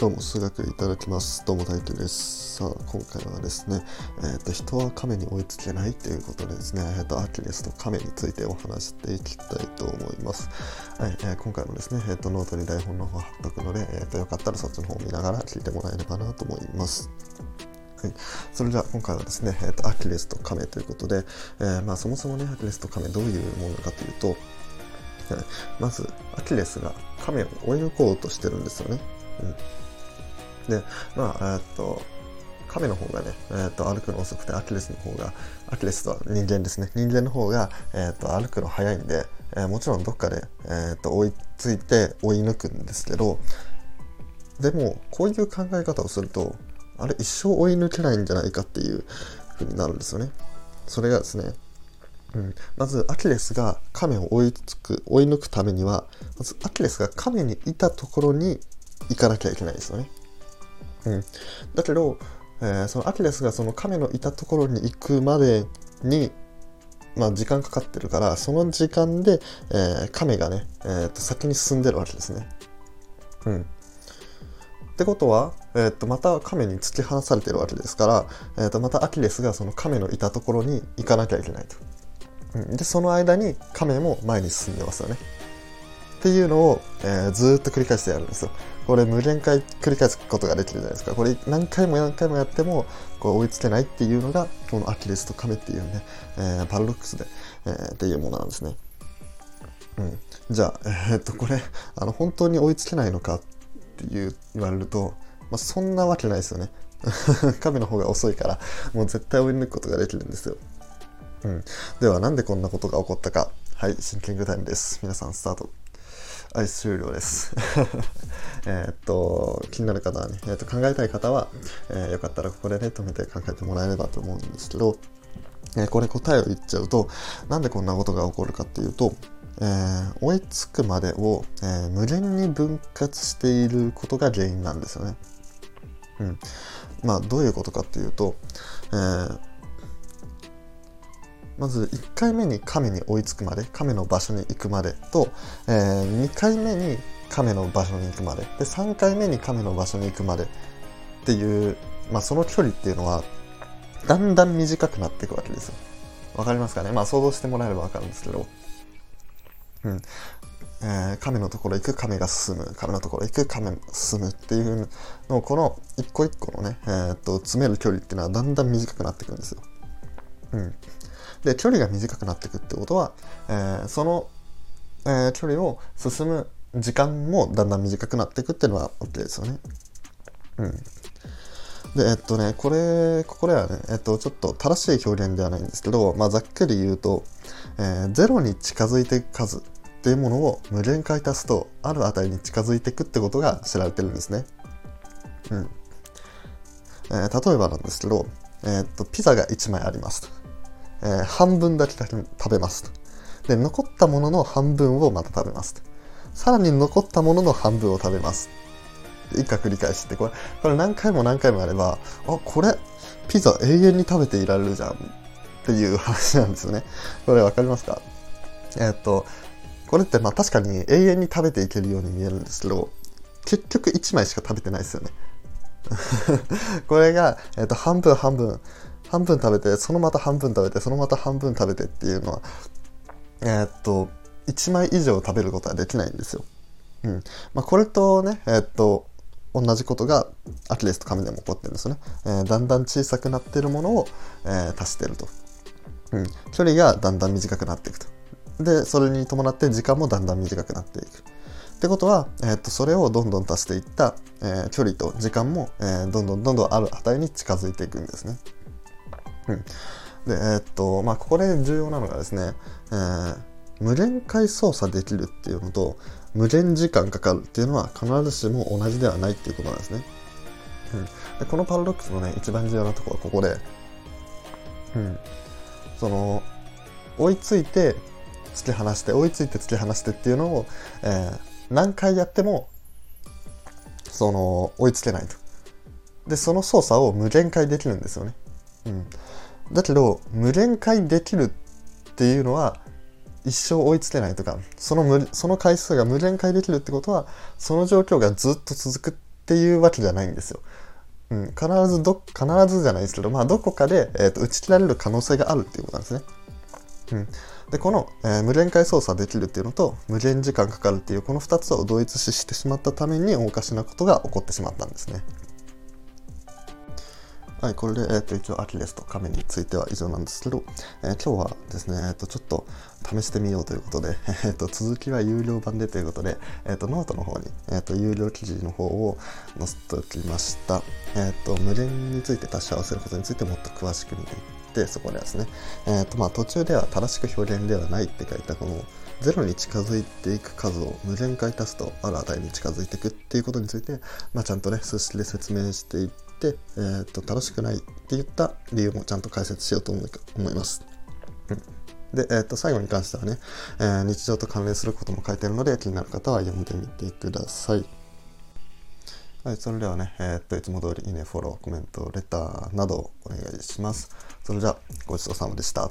どうも数学いただきます。どうも大輝です。さあ今回はですね、えーと、人は亀に追いつけないということでですね、えーと、アキレスと亀についてお話していきたいと思います。はい、えー、今回もですね、えーと、ノートに台本の方貼っとくので、えー、とよかったらそっちの方を見ながら聞いてもらえればなと思います。はい、それでは今回はですね、えーと、アキレスと亀ということで、え、まあ、そもそもねアキレスと亀どういうものかというと、まずアキレスが亀を追い抜こうとしてるんですよね、うん。で、まあ、えっと、亀の方がね、えー、と歩くの遅くてアキレスの方がアキレスとは人間ですね。人間の方が、えー、と歩くの速いんで、えー、もちろんどっかで、えー、と追いついて追い抜くんですけどでもこういう考え方をするとあれ一生追い抜けないんじゃないかっていう風になるんですよね。それがですねうん、まずアキレスが亀を追いつく追い抜くためにはまずアキレスが亀にいたところに行かなきゃいけないですよね。うん、だけど、えー、そのアキレスがその亀のいたところに行くまでに、まあ、時間かかってるからその時間で、えー、亀がね、えー、と先に進んでるわけですね。うん、ってことは、えー、とまた亀に突き放されてるわけですから、えー、とまたアキレスがその亀のいたところに行かなきゃいけないと。うん、でその間に亀も前に進んでますよね。っていうのを、えー、ずっと繰り返してやるんですよ。これ無限回繰り返すことができるじゃないですか。これ何回も何回もやってもこう追いつけないっていうのが、このアキレスとカメっていうね、えー、パラドックスで、えー、っていうものなんですね。うん。じゃあ、えー、っと、これ、あの、本当に追いつけないのかっていう言われると、まあ、そんなわけないですよね。カメの方が遅いから、もう絶対追い抜くことができるんですよ。うん。では、なんでこんなことが起こったか。はい、シンキングタイムです。皆さん、スタート。はい、終了です。えっと、気になる方はね、えー、と考えたい方は、えー、よかったらここでね、止めて考えてもらえればと思うんですけど、えー、これ答えを言っちゃうと、なんでこんなことが起こるかっていうと、えー、追いつくまでを、えー、無限に分割していることが原因なんですよね。うん。まあ、どういうことかっていうと、えー、まず1回目に亀に追いつくまで亀の場所に行くまでと、えー、2回目に亀の場所に行くまでで3回目に亀の場所に行くまでっていう、まあ、その距離っていうのはだんだん短くなっていくわけですよ。わかりますかね？まあ想像してもらえればわかるんですけど。うん。えー、亀のところ行く亀が進む亀のところ行く亀が進むっていうのをこの一個一個のね、えー、っと詰める距離っていうのはだんだん短くなっていくんですよ。うん。で距離が短くなっていくってことは、えー、その、えー、距離を進む時間もだんだん短くなっていくっていうのは OK ですよね。うん。で、えっとね、これ、ここではね、えっと、ちょっと正しい表現ではないんですけど、まあ、ざっくり言うと、えー、0に近づいていく数っていうものを無限回足すと、ある値に近づいていくってことが知られてるんですね。うん。えー、例えばなんですけど、えー、っと、ピザが1枚あります。えー、半分だけ食べます。で、残ったものの半分をまた食べます。さらに残ったものの半分を食べます。以下繰り返して、これ、これ何回も何回もやれば、あ、これ、ピザ永遠に食べていられるじゃんっていう話なんですよね。これわかりますか？えー、っと、これってまあ確かに永遠に食べていけるように見えるんですけど、結局1枚しか食べてないですよね。これが、えー、っと半分半分半分食べてそのまた半分食べてそのまた半分食べてっていうのはえー、っと1枚以上食べることはできないんですよ。うん。まあ、これとねえー、っと同じことがアキレスと紙でも起こってるんですよね、えー、だんだん小さくなってるものを、えー、足してると、うん、距離がだんだん短くなっていくと。でそれに伴って時間もだんだん短くなっていく。ってことは、え、っとそれをどんどん足していった、え距離と時間も、えどんどんどんどんある値に近づいていくんですね。うん、で、えー、っと、まあ、ここで重要なのがですね、えー、無限回操作できるっていうのと、無限時間かかるっていうのは必ずしも同じではないっていうことなんですね。うん、でこのパラドックスのね、一番重要なところはここで、うん、その、追いついて突き放して、追いついて突き放してっていうのを、えー、何回やっても、その、追いつけないと。で、その操作を無限回できるんですよね。うん、だけど無限回できるっていうのは一生追いつけないとかその無その回数が無限回できるってことはその状況がずっと続くっていうわけじゃないんですよ。うん、必ずど必ずじゃないですけど、まあ、どこかで、えーと、打ち切られる可能性があるっていうことなんですね。うん、でこの、えー、無限回操作できるっていうのと無限時間かかるっていうこの2つを同一視してしまったためにおかしなことが起こってしまったんですね。はい、これで、えー、と一応アキレスと亀については以上なんですけど、えー、今日はですね、えー、とちょっと試してみようということで、えー、と続きは有料版でということで、えー、とノートの方に、えー、と有料記事の方を載せておきました。えー、と無限について足し合わせることについてもっと詳しく見ていってそこでですね、えーとまあ、途中では正しく表現ではないって書いたこの0に近づいていく数を無限回足すとある値に近づいていくっていうことについて、まあ、ちゃんとね数式で説明していって、えー、と正しくないって言った理由もちゃんと解説しようと思います。で、えー、と最後に関してはね、えー、日常と関連することも書いてるので気になる方は読んでみてください。はい、それではね、えー、っと、いつも通りいいね、フォロー、コメント、レターなどお願いします。それじゃあ、ごちそうさまでした。